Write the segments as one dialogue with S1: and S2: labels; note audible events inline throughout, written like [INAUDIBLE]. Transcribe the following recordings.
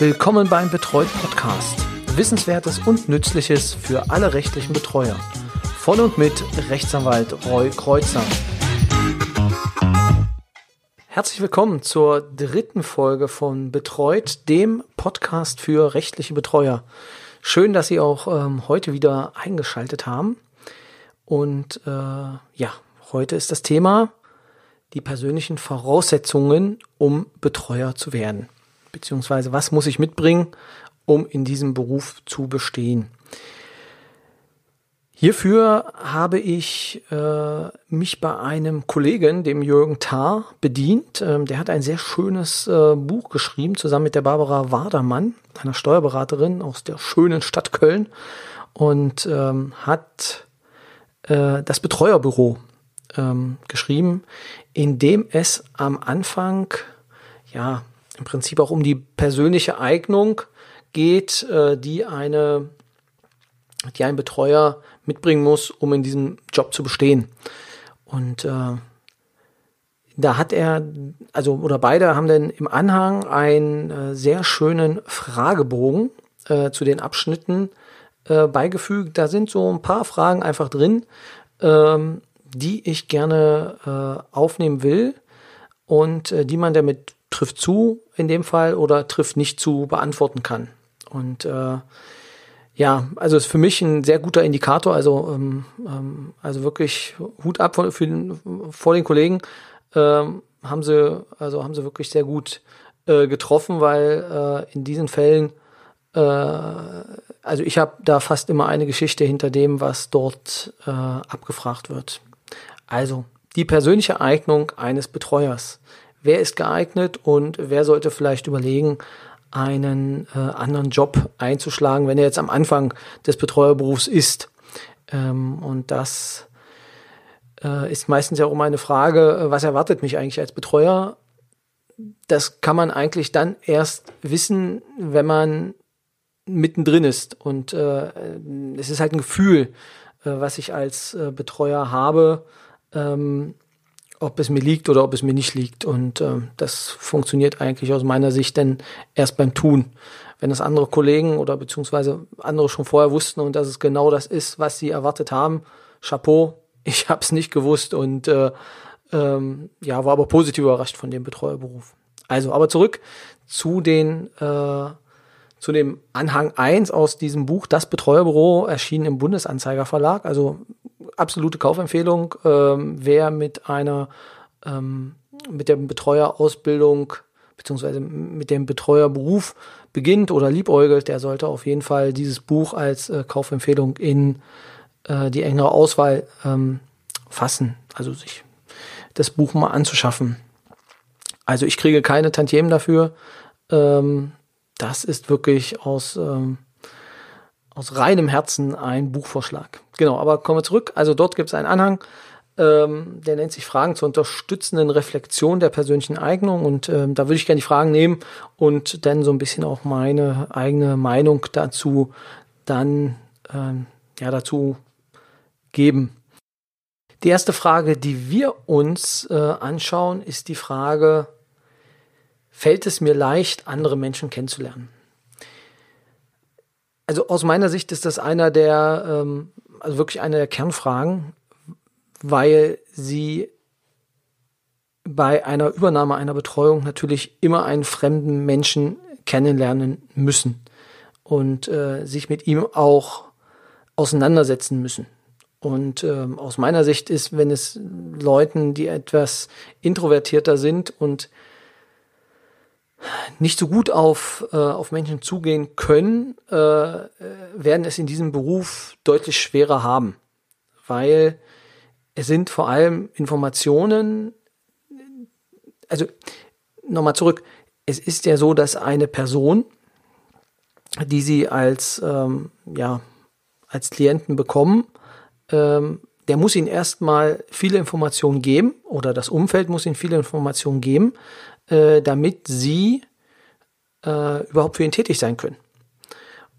S1: Willkommen beim Betreut Podcast. Wissenswertes und Nützliches für alle rechtlichen Betreuer. Von und mit Rechtsanwalt Roy Kreuzer. Herzlich willkommen zur dritten Folge von Betreut, dem Podcast für rechtliche Betreuer. Schön, dass Sie auch ähm, heute wieder eingeschaltet haben. Und äh, ja, heute ist das Thema die persönlichen Voraussetzungen, um Betreuer zu werden beziehungsweise was muss ich mitbringen, um in diesem Beruf zu bestehen. Hierfür habe ich äh, mich bei einem Kollegen, dem Jürgen Tarr, bedient. Ähm, der hat ein sehr schönes äh, Buch geschrieben, zusammen mit der Barbara Wadermann, einer Steuerberaterin aus der schönen Stadt Köln, und ähm, hat äh, das Betreuerbüro ähm, geschrieben, in dem es am Anfang ja im Prinzip auch um die persönliche Eignung geht, äh, die eine, die ein Betreuer mitbringen muss, um in diesem Job zu bestehen. Und äh, da hat er, also oder beide haben dann im Anhang einen äh, sehr schönen Fragebogen äh, zu den Abschnitten äh, beigefügt. Da sind so ein paar Fragen einfach drin, ähm, die ich gerne äh, aufnehmen will und äh, die man damit trifft zu in dem Fall oder trifft nicht zu beantworten kann. Und äh, ja, also ist für mich ein sehr guter Indikator. Also ähm, ähm, also wirklich Hut ab vor, für, vor den Kollegen ähm, haben sie also haben sie wirklich sehr gut äh, getroffen, weil äh, in diesen Fällen äh, also ich habe da fast immer eine Geschichte hinter dem, was dort äh, abgefragt wird. Also die persönliche Eignung eines Betreuers wer ist geeignet und wer sollte vielleicht überlegen, einen äh, anderen Job einzuschlagen, wenn er jetzt am Anfang des Betreuerberufs ist. Ähm, und das äh, ist meistens ja auch immer eine Frage, äh, was erwartet mich eigentlich als Betreuer? Das kann man eigentlich dann erst wissen, wenn man mittendrin ist. Und äh, es ist halt ein Gefühl, äh, was ich als äh, Betreuer habe. Ähm, ob es mir liegt oder ob es mir nicht liegt. Und äh, das funktioniert eigentlich aus meiner Sicht denn erst beim Tun. Wenn das andere Kollegen oder beziehungsweise andere schon vorher wussten und dass es genau das ist, was sie erwartet haben, Chapeau, [LAUGHS] ich habe es nicht gewusst und äh, ähm, ja, war aber positiv überrascht von dem Betreuerberuf. Also, aber zurück zu den äh, zu dem Anhang 1 aus diesem Buch, das Betreuerbüro, erschienen im Bundesanzeiger Verlag. Also absolute Kaufempfehlung. Ähm, wer mit einer, ähm, mit der Betreuerausbildung beziehungsweise mit dem Betreuerberuf beginnt oder liebäugelt, der sollte auf jeden Fall dieses Buch als äh, Kaufempfehlung in äh, die engere Auswahl ähm, fassen. Also sich das Buch mal anzuschaffen. Also ich kriege keine Tantiemen dafür. Ähm, das ist wirklich aus ähm, aus reinem Herzen ein Buchvorschlag. Genau, aber kommen wir zurück. Also dort gibt es einen Anhang, ähm, der nennt sich Fragen zur unterstützenden Reflexion der persönlichen Eignung. Und ähm, da würde ich gerne die Fragen nehmen und dann so ein bisschen auch meine eigene Meinung dazu dann ähm, ja dazu geben. Die erste Frage, die wir uns äh, anschauen, ist die Frage, fällt es mir leicht, andere Menschen kennenzulernen? Also aus meiner Sicht ist das einer der, ähm, also wirklich eine der Kernfragen, weil sie bei einer Übernahme einer Betreuung natürlich immer einen fremden Menschen kennenlernen müssen und äh, sich mit ihm auch auseinandersetzen müssen. Und ähm, aus meiner Sicht ist, wenn es Leuten, die etwas introvertierter sind und nicht so gut auf, äh, auf Menschen zugehen können, äh, werden es in diesem Beruf deutlich schwerer haben. Weil es sind vor allem Informationen, also nochmal zurück, es ist ja so, dass eine Person, die sie als, ähm, ja, als Klienten bekommen, ähm, der muss ihnen erstmal viele Informationen geben oder das Umfeld muss ihnen viele Informationen geben, äh, damit sie äh, überhaupt für ihn tätig sein können.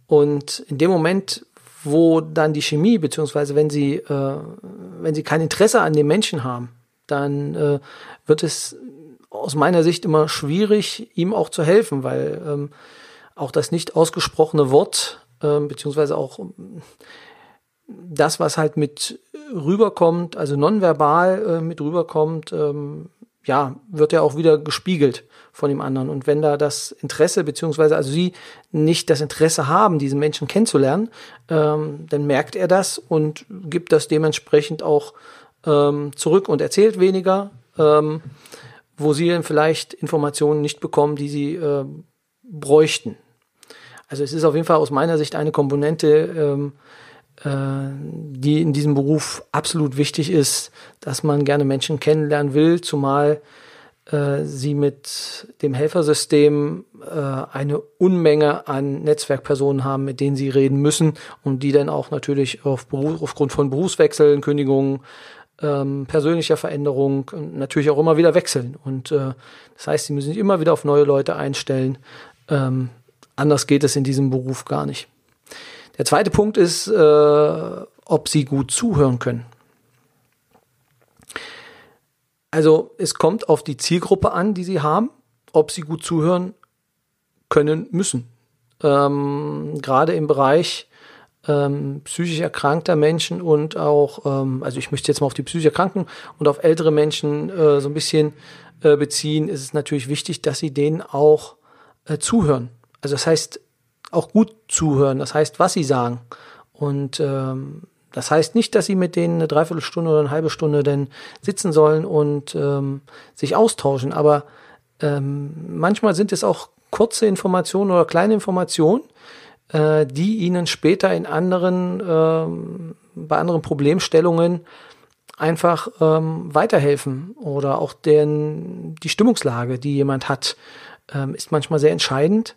S1: Und in dem Moment, wo dann die Chemie, beziehungsweise wenn sie, äh, wenn sie kein Interesse an dem Menschen haben, dann äh, wird es aus meiner Sicht immer schwierig, ihm auch zu helfen, weil ähm, auch das nicht ausgesprochene Wort, äh, beziehungsweise auch das, was halt mit rüberkommt, also nonverbal äh, mit rüberkommt, ähm, ja, wird ja auch wieder gespiegelt von dem anderen. Und wenn da das Interesse, beziehungsweise also sie nicht das Interesse haben, diesen Menschen kennenzulernen, ähm, dann merkt er das und gibt das dementsprechend auch ähm, zurück und erzählt weniger, ähm, wo sie dann vielleicht Informationen nicht bekommen, die sie äh, bräuchten. Also es ist auf jeden Fall aus meiner Sicht eine Komponente, ähm, äh, die in diesem Beruf absolut wichtig ist, dass man gerne Menschen kennenlernen will, zumal äh, sie mit dem Helfersystem äh, eine Unmenge an Netzwerkpersonen haben, mit denen sie reden müssen und die dann auch natürlich auf Beruf, aufgrund von Berufswechseln, Kündigungen, ähm, persönlicher Veränderung natürlich auch immer wieder wechseln. Und äh, das heißt, sie müssen sich immer wieder auf neue Leute einstellen. Ähm, anders geht es in diesem Beruf gar nicht. Der zweite Punkt ist, äh, ob sie gut zuhören können. Also es kommt auf die Zielgruppe an, die sie haben, ob sie gut zuhören können müssen. Ähm, gerade im Bereich ähm, psychisch erkrankter Menschen und auch, ähm, also ich möchte jetzt mal auf die psychisch Erkrankten und auf ältere Menschen äh, so ein bisschen äh, beziehen, ist es natürlich wichtig, dass sie denen auch äh, zuhören. Also das heißt, auch gut zuhören. Das heißt, was sie sagen. Und ähm, das heißt nicht, dass sie mit denen eine Dreiviertelstunde oder eine halbe Stunde denn sitzen sollen und ähm, sich austauschen. Aber ähm, manchmal sind es auch kurze Informationen oder kleine Informationen, äh, die ihnen später in anderen, ähm, bei anderen Problemstellungen einfach ähm, weiterhelfen. Oder auch den, die Stimmungslage, die jemand hat, ähm, ist manchmal sehr entscheidend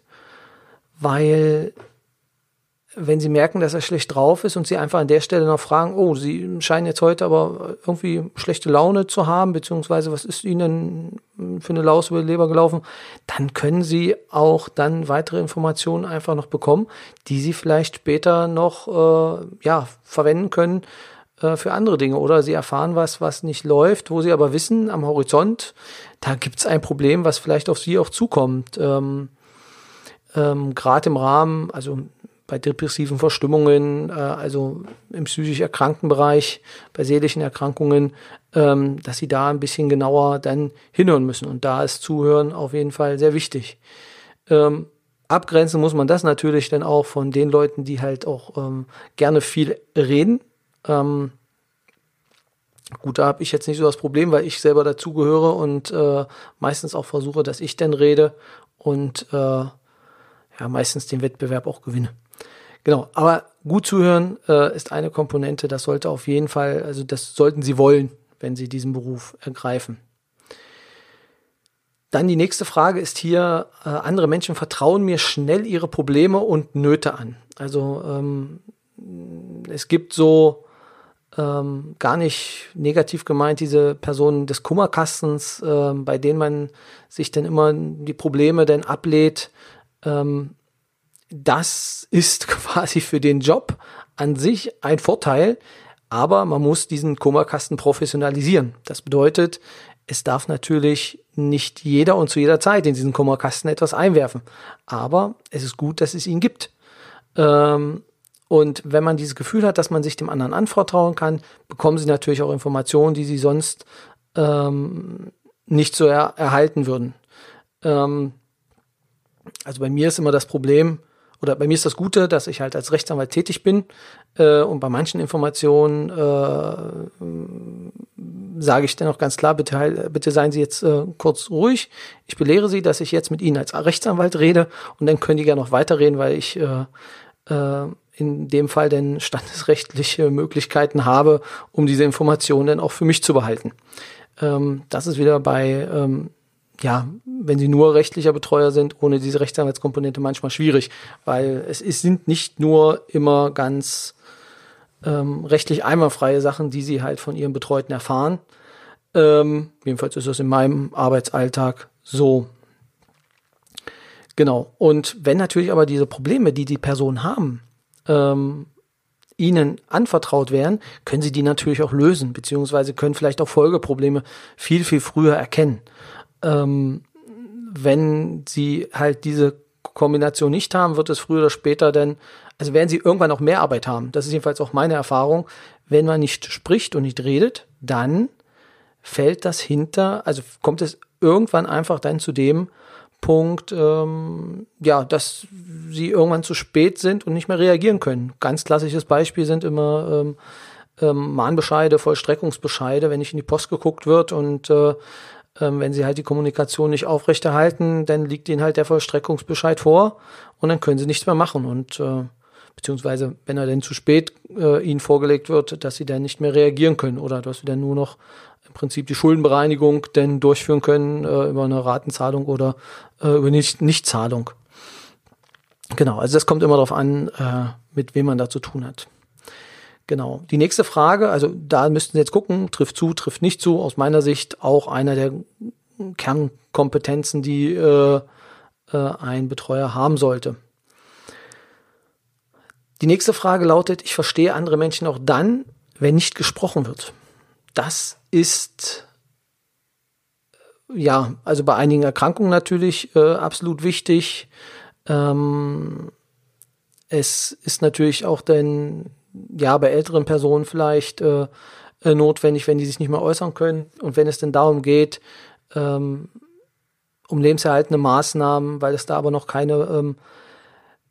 S1: weil wenn sie merken, dass er schlecht drauf ist und sie einfach an der Stelle noch fragen, oh, sie scheinen jetzt heute aber irgendwie schlechte Laune zu haben, beziehungsweise was ist ihnen für eine Laus über die Leber gelaufen, dann können sie auch dann weitere Informationen einfach noch bekommen, die sie vielleicht später noch äh, ja, verwenden können äh, für andere Dinge. Oder sie erfahren was, was nicht läuft, wo sie aber wissen, am Horizont, da gibt es ein Problem, was vielleicht auf sie auch zukommt. Ähm, ähm, gerade im Rahmen, also bei depressiven Verstimmungen, äh, also im psychisch erkrankten Bereich, bei seelischen Erkrankungen, ähm, dass sie da ein bisschen genauer dann hinhören müssen. Und da ist Zuhören auf jeden Fall sehr wichtig. Ähm, abgrenzen muss man das natürlich dann auch von den Leuten, die halt auch ähm, gerne viel reden. Ähm, gut, da habe ich jetzt nicht so das Problem, weil ich selber dazugehöre und äh, meistens auch versuche, dass ich dann rede und äh, ja, meistens den Wettbewerb auch gewinne. Genau, aber gut zuhören äh, ist eine Komponente, das sollte auf jeden Fall, also das sollten Sie wollen, wenn Sie diesen Beruf ergreifen. Dann die nächste Frage ist hier, äh, andere Menschen vertrauen mir schnell ihre Probleme und Nöte an. Also ähm, es gibt so ähm, gar nicht negativ gemeint diese Personen des Kummerkastens, äh, bei denen man sich dann immer die Probleme dann ablädt ähm, das ist [LAUGHS] quasi für den Job an sich ein Vorteil, aber man muss diesen Kummerkasten professionalisieren. Das bedeutet, es darf natürlich nicht jeder und zu jeder Zeit in diesen Kummerkasten etwas einwerfen. Aber es ist gut, dass es ihn gibt. Ähm, und wenn man dieses Gefühl hat, dass man sich dem anderen anvertrauen kann, bekommen sie natürlich auch Informationen, die sie sonst ähm, nicht so er erhalten würden. Ähm, also bei mir ist immer das Problem, oder bei mir ist das Gute, dass ich halt als Rechtsanwalt tätig bin äh, und bei manchen Informationen äh, sage ich dann auch ganz klar, bitte, bitte seien Sie jetzt äh, kurz ruhig. Ich belehre Sie, dass ich jetzt mit Ihnen als Rechtsanwalt rede und dann können die gerne noch weiterreden, weil ich äh, äh, in dem Fall denn standesrechtliche Möglichkeiten habe, um diese Informationen dann auch für mich zu behalten. Ähm, das ist wieder bei ähm, ja, wenn sie nur rechtlicher Betreuer sind, ohne diese Rechtsanwaltskomponente manchmal schwierig, weil es ist, sind nicht nur immer ganz ähm, rechtlich einwandfreie Sachen, die sie halt von ihren Betreuten erfahren. Ähm, jedenfalls ist das in meinem Arbeitsalltag so. Genau. Und wenn natürlich aber diese Probleme, die die Personen haben, ähm, ihnen anvertraut werden, können sie die natürlich auch lösen, beziehungsweise können vielleicht auch Folgeprobleme viel, viel früher erkennen ähm, wenn sie halt diese Kombination nicht haben, wird es früher oder später denn, also werden sie irgendwann auch mehr Arbeit haben. Das ist jedenfalls auch meine Erfahrung. Wenn man nicht spricht und nicht redet, dann fällt das hinter, also kommt es irgendwann einfach dann zu dem Punkt, ähm, ja, dass sie irgendwann zu spät sind und nicht mehr reagieren können. Ganz klassisches Beispiel sind immer ähm, ähm, Mahnbescheide, Vollstreckungsbescheide, wenn nicht in die Post geguckt wird und äh, ähm, wenn sie halt die Kommunikation nicht aufrechterhalten, dann liegt ihnen halt der Vollstreckungsbescheid vor und dann können sie nichts mehr machen und äh, beziehungsweise wenn er denn zu spät äh, ihnen vorgelegt wird, dass sie dann nicht mehr reagieren können oder dass sie dann nur noch im Prinzip die Schuldenbereinigung denn durchführen können äh, über eine Ratenzahlung oder äh, über nicht Nichtzahlung. Genau, also das kommt immer darauf an, äh, mit wem man da zu tun hat. Genau. Die nächste Frage, also da müssten Sie jetzt gucken, trifft zu, trifft nicht zu. Aus meiner Sicht auch einer der Kernkompetenzen, die äh, äh, ein Betreuer haben sollte. Die nächste Frage lautet, ich verstehe andere Menschen auch dann, wenn nicht gesprochen wird. Das ist ja, also bei einigen Erkrankungen natürlich äh, absolut wichtig. Ähm, es ist natürlich auch dann ja, bei älteren Personen vielleicht äh, äh, notwendig, wenn die sich nicht mehr äußern können. Und wenn es denn darum geht, ähm, um lebenserhaltende Maßnahmen, weil es da aber noch keine, ähm,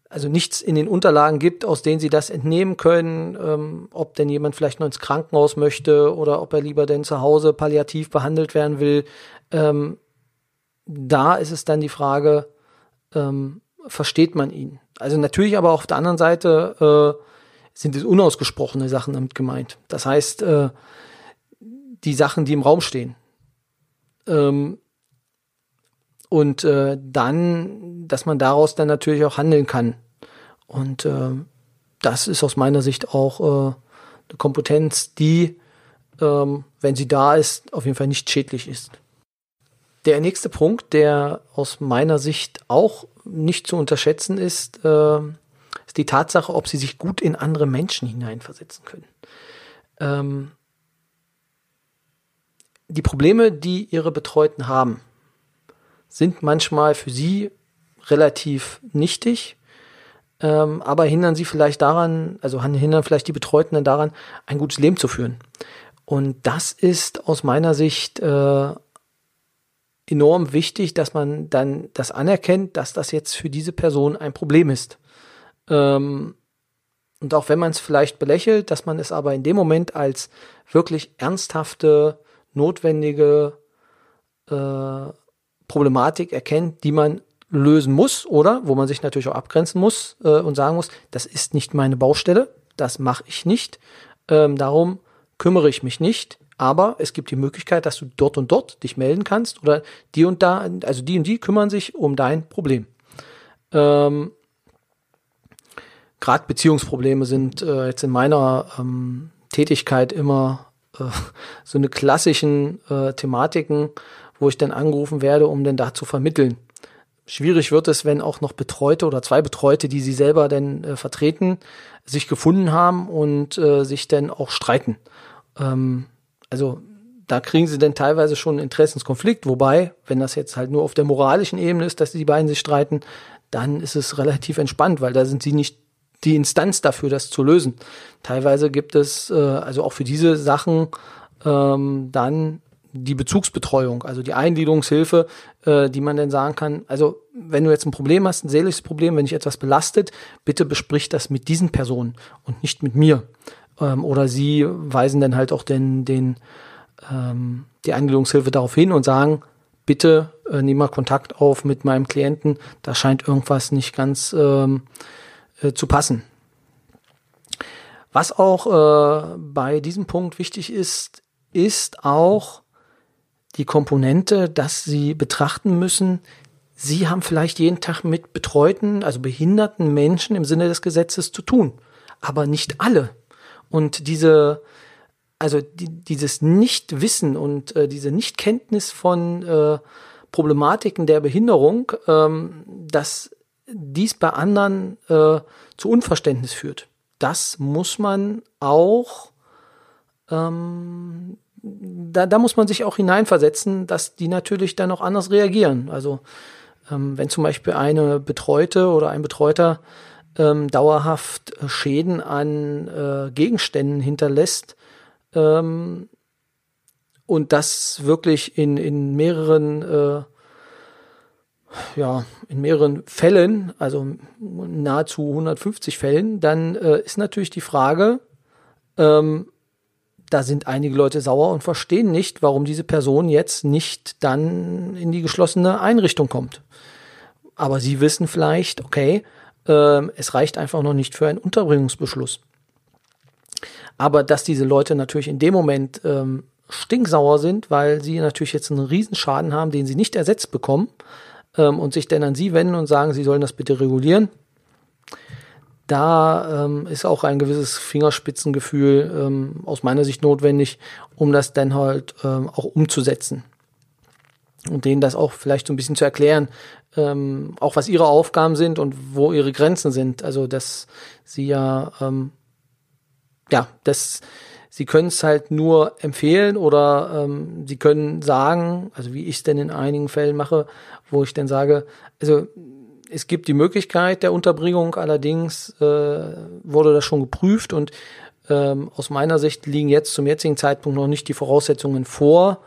S1: also nichts in den Unterlagen gibt, aus denen sie das entnehmen können, ähm, ob denn jemand vielleicht noch ins Krankenhaus möchte oder ob er lieber denn zu Hause palliativ behandelt werden will. Ähm, da ist es dann die Frage, ähm, versteht man ihn? Also natürlich aber auf der anderen Seite äh, sind es unausgesprochene Sachen damit gemeint. Das heißt, äh, die Sachen, die im Raum stehen. Ähm, und äh, dann, dass man daraus dann natürlich auch handeln kann. Und äh, das ist aus meiner Sicht auch äh, eine Kompetenz, die, ähm, wenn sie da ist, auf jeden Fall nicht schädlich ist. Der nächste Punkt, der aus meiner Sicht auch nicht zu unterschätzen ist, äh, ist die Tatsache, ob sie sich gut in andere Menschen hineinversetzen können. Ähm, die Probleme, die ihre Betreuten haben, sind manchmal für sie relativ nichtig, ähm, aber hindern sie vielleicht daran, also hindern vielleicht die Betreuten daran, ein gutes Leben zu führen. Und das ist aus meiner Sicht äh, enorm wichtig, dass man dann das anerkennt, dass das jetzt für diese Person ein Problem ist. Ähm, und auch wenn man es vielleicht belächelt, dass man es aber in dem Moment als wirklich ernsthafte, notwendige äh, Problematik erkennt, die man lösen muss oder wo man sich natürlich auch abgrenzen muss äh, und sagen muss, das ist nicht meine Baustelle, das mache ich nicht, ähm, darum kümmere ich mich nicht. Aber es gibt die Möglichkeit, dass du dort und dort dich melden kannst oder die und da, also die und die kümmern sich um dein Problem. Ähm, gerade Beziehungsprobleme sind äh, jetzt in meiner ähm, Tätigkeit immer äh, [LAUGHS] so eine klassischen äh, Thematiken, wo ich dann angerufen werde, um dann da zu vermitteln. Schwierig wird es, wenn auch noch Betreute oder zwei Betreute, die sie selber denn äh, vertreten, sich gefunden haben und äh, sich dann auch streiten. Ähm, also da kriegen sie dann teilweise schon einen Interessenskonflikt, wobei, wenn das jetzt halt nur auf der moralischen Ebene ist, dass die beiden sich streiten, dann ist es relativ entspannt, weil da sind sie nicht die Instanz dafür, das zu lösen. Teilweise gibt es äh, also auch für diese Sachen ähm, dann die Bezugsbetreuung, also die Eingliederungshilfe, äh, die man dann sagen kann, also wenn du jetzt ein Problem hast, ein seelisches Problem, wenn dich etwas belastet, bitte besprich das mit diesen Personen und nicht mit mir. Ähm, oder sie weisen dann halt auch den, den ähm, die Eingliederungshilfe darauf hin und sagen, bitte äh, nimm mal Kontakt auf mit meinem Klienten, da scheint irgendwas nicht ganz ähm, äh, zu passen. Was auch äh, bei diesem Punkt wichtig ist, ist auch die Komponente, dass Sie betrachten müssen, Sie haben vielleicht jeden Tag mit betreuten, also behinderten Menschen im Sinne des Gesetzes zu tun, aber nicht alle. Und diese, also die, dieses Nichtwissen und äh, diese Nichtkenntnis von äh, Problematiken der Behinderung, ähm, das dies bei anderen äh, zu Unverständnis führt. Das muss man auch, ähm, da, da muss man sich auch hineinversetzen, dass die natürlich dann auch anders reagieren. Also Ähm, wenn zum Beispiel eine Betreute oder ein Betreuter ähm, dauerhaft Schäden an äh, Gegenständen hinterlässt ähm, und das wirklich in, in mehreren äh, ja, in mehreren Fällen, also nahezu 150 Fällen, dann äh, ist natürlich die Frage, ähm, da sind einige Leute sauer und verstehen nicht, warum diese Person jetzt nicht dann in die geschlossene Einrichtung kommt. Aber sie wissen vielleicht, okay, äh, es reicht einfach noch nicht für einen Unterbringungsbeschluss. Aber dass diese Leute natürlich in dem Moment ähm, stinksauer sind, weil sie natürlich jetzt einen Riesenschaden haben, den sie nicht ersetzt bekommen ähm, und sich dann an sie wenden und sagen, sie sollen das bitte regulieren. Da ähm, ist auch ein gewisses Fingerspitzengefühl ähm, aus meiner Sicht notwendig, um das dann halt ähm, auch umzusetzen. Und denen das auch vielleicht so ein bisschen zu erklären, ähm, auch was ihre Aufgaben sind und wo ihre Grenzen sind. Also dass sie ja, ähm, ja, das Sie können es halt nur empfehlen oder ähm, Sie können sagen, also wie ich es denn in einigen Fällen mache, wo ich dann sage, also es gibt die Möglichkeit der Unterbringung, allerdings äh, wurde das schon geprüft und ähm, aus meiner Sicht liegen jetzt zum jetzigen Zeitpunkt noch nicht die Voraussetzungen vor.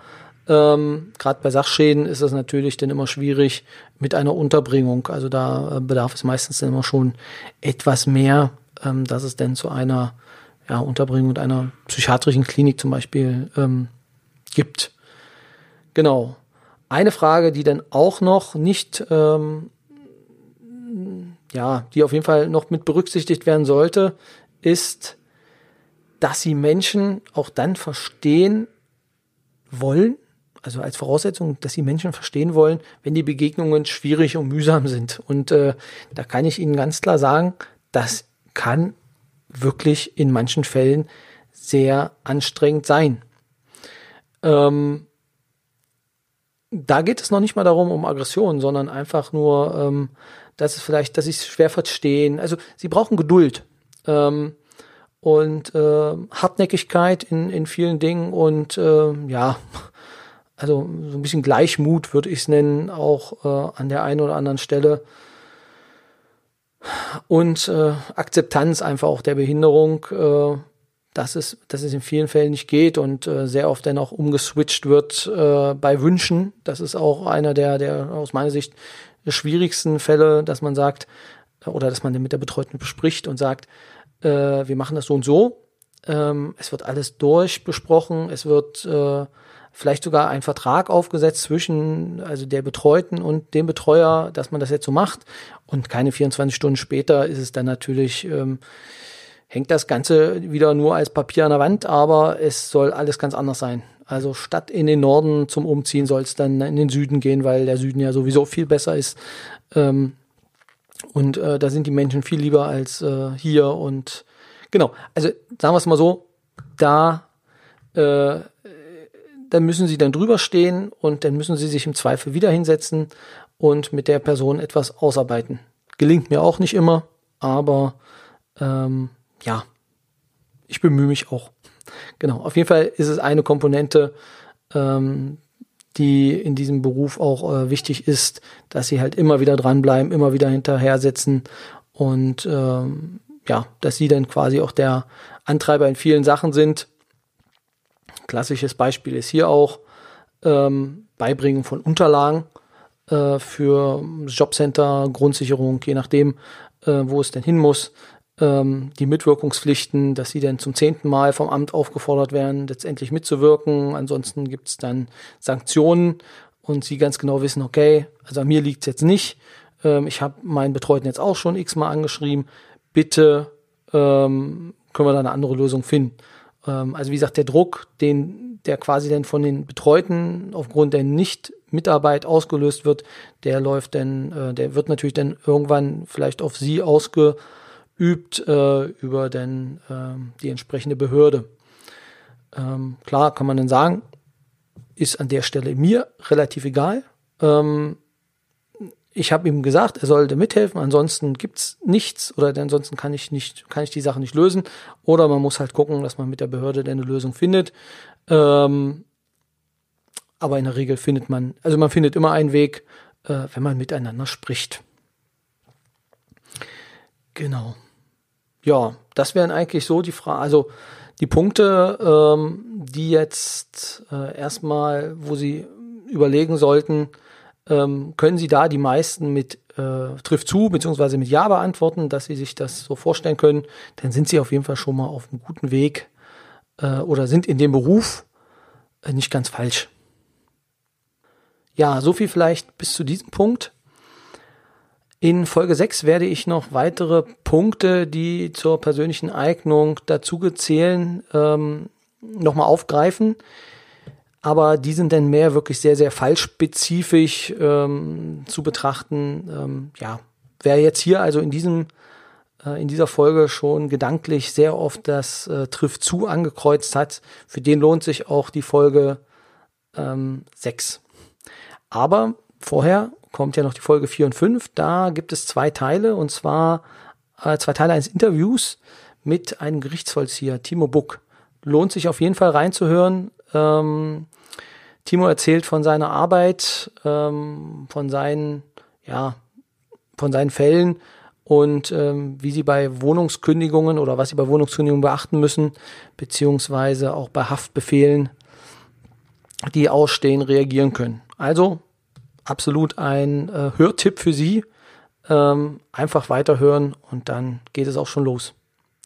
S1: Ähm, Gerade bei Sachschäden ist es natürlich dann immer schwierig mit einer Unterbringung. Also da äh, bedarf es meistens dann immer schon etwas mehr, ähm, dass es denn zu einer ja, Unterbringung in einer psychiatrischen Klinik zum Beispiel ähm, gibt. Genau. Eine Frage, die dann auch noch nicht, ähm, ja, die auf jeden Fall noch mit berücksichtigt werden sollte, ist, dass sie Menschen auch dann verstehen wollen, also als Voraussetzung, dass sie Menschen verstehen wollen, wenn die Begegnungen schwierig und mühsam sind. Und äh, da kann ich Ihnen ganz klar sagen, das kann wirklich in manchen Fällen sehr anstrengend sein. Ähm, da geht es noch nicht mal darum, um Aggression, sondern einfach nur, ähm, dass es vielleicht, dass sie es schwer verstehen. Also sie brauchen Geduld ähm, und äh, Hartnäckigkeit in, in vielen Dingen und äh, ja, also so ein bisschen Gleichmut würde ich es nennen, auch äh, an der einen oder anderen Stelle und äh, Akzeptanz einfach auch der Behinderung, äh, dass, es, dass es in vielen Fällen nicht geht und äh, sehr oft dann auch umgeswitcht wird äh, bei Wünschen. Das ist auch einer der, der aus meiner Sicht schwierigsten Fälle, dass man sagt, oder dass man mit der Betreuten bespricht und sagt, äh, wir machen das so und so. Ähm, es wird alles durchbesprochen, es wird äh, vielleicht sogar ein Vertrag aufgesetzt zwischen also der Betreuten und dem Betreuer, dass man das jetzt so macht. Und keine 24 Stunden später ist es dann natürlich, ähm, hängt das Ganze wieder nur als Papier an der Wand, aber es soll alles ganz anders sein. Also statt in den Norden zum Umziehen soll es dann in den Süden gehen, weil der Süden ja sowieso viel besser ist. Ähm, und äh, da sind die Menschen viel lieber als äh, hier. Und genau, also sagen wir es mal so, da äh, dann müssen sie dann drüber stehen und dann müssen sie sich im Zweifel wieder hinsetzen und mit der Person etwas ausarbeiten. Gelingt mir auch nicht immer, aber ähm, ja, ich bemühe mich auch. Genau, auf jeden Fall ist es eine Komponente, ähm, die in diesem Beruf auch äh, wichtig ist, dass sie halt immer wieder dranbleiben, immer wieder hinterher sitzen und ähm, ja, dass sie dann quasi auch der Antreiber in vielen Sachen sind Klassisches Beispiel ist hier auch ähm, Beibringen von Unterlagen äh, für Jobcenter, Grundsicherung, je nachdem, äh, wo es denn hin muss. Ähm, die Mitwirkungspflichten, dass sie dann zum zehnten Mal vom Amt aufgefordert werden, letztendlich mitzuwirken. Ansonsten gibt es dann Sanktionen und sie ganz genau wissen, okay, also an mir liegt es jetzt nicht. Ähm, ich habe meinen Betreuten jetzt auch schon x-mal angeschrieben. Bitte ähm, können wir da eine andere Lösung finden. Ähm, also wie gesagt, der Druck, den, der quasi dann von den Betreuten aufgrund der Nicht-Mitarbeit ausgelöst wird, der läuft dann, äh, der wird natürlich dann irgendwann vielleicht auf sie ausgeübt äh, über dann äh, die entsprechende Behörde. Ähm, klar kann man dann sagen, ist an der Stelle mir relativ egal. Ähm, ich habe ihm gesagt, er sollte mithelfen, ansonsten gibt's nichts oder ansonsten kann ich nicht, kann ich die Sache nicht lösen. Oder man muss halt gucken, dass man mit der Behörde eine Lösung findet. Ähm, aber in der Regel findet man, also man findet immer einen Weg, äh, wenn man miteinander spricht. Genau. Ja, das wären eigentlich so die Fragen, also die Punkte, ähm, die jetzt äh, erstmal, wo Sie überlegen sollten, ähm, können Sie da die meisten mit äh, trifft zu, beziehungsweise mit Ja beantworten, dass Sie sich das so vorstellen können, dann sind Sie auf jeden Fall schon mal auf einem guten Weg äh, oder sind in dem Beruf äh, nicht ganz falsch. Ja, so viel vielleicht bis zu diesem Punkt. In Folge 6 werde ich noch weitere Punkte, die zur persönlichen Eignung dazu gezählen, ähm, nochmal aufgreifen. Aber die sind dann mehr wirklich sehr, sehr fallspezifisch ähm, zu betrachten. Ähm, ja, wer jetzt hier also in diesem äh, in dieser Folge schon gedanklich sehr oft das äh, trifft zu angekreuzt hat, für den lohnt sich auch die Folge ähm, 6. Aber vorher kommt ja noch die Folge 4 und 5. Da gibt es zwei Teile und zwar äh, zwei Teile eines Interviews mit einem Gerichtsvollzieher, Timo Buck. Lohnt sich auf jeden Fall reinzuhören. Ähm, Timo erzählt von seiner Arbeit, ähm, von seinen, ja, von seinen Fällen und ähm, wie sie bei Wohnungskündigungen oder was sie bei Wohnungskündigungen beachten müssen, beziehungsweise auch bei Haftbefehlen, die ausstehen, reagieren können. Also absolut ein äh, Hörtipp für Sie. Ähm, einfach weiterhören und dann geht es auch schon los.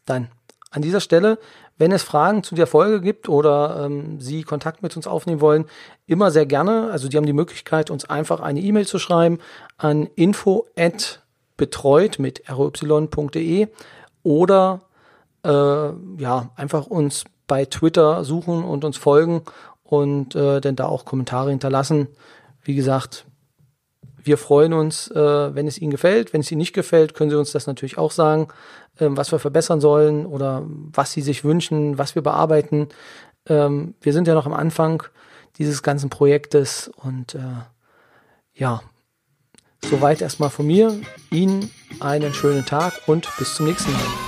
S1: Dann an dieser Stelle, wenn es Fragen zu der Folge gibt oder ähm, Sie Kontakt mit uns aufnehmen wollen, immer sehr gerne. Also Sie haben die Möglichkeit, uns einfach eine E-Mail zu schreiben an info at betreut mit roy.de oder äh, ja einfach uns bei Twitter suchen und uns folgen und äh, dann da auch Kommentare hinterlassen. Wie gesagt, wir freuen uns, äh, wenn es Ihnen gefällt. Wenn es Ihnen nicht gefällt, können Sie uns das natürlich auch sagen, äh, was wir verbessern sollen oder was Sie sich wünschen, was wir bearbeiten. Ähm, wir sind ja noch am Anfang dieses ganzen Projektes und äh, ja, soweit erstmal von mir. Ihnen einen schönen Tag und bis zum nächsten Mal.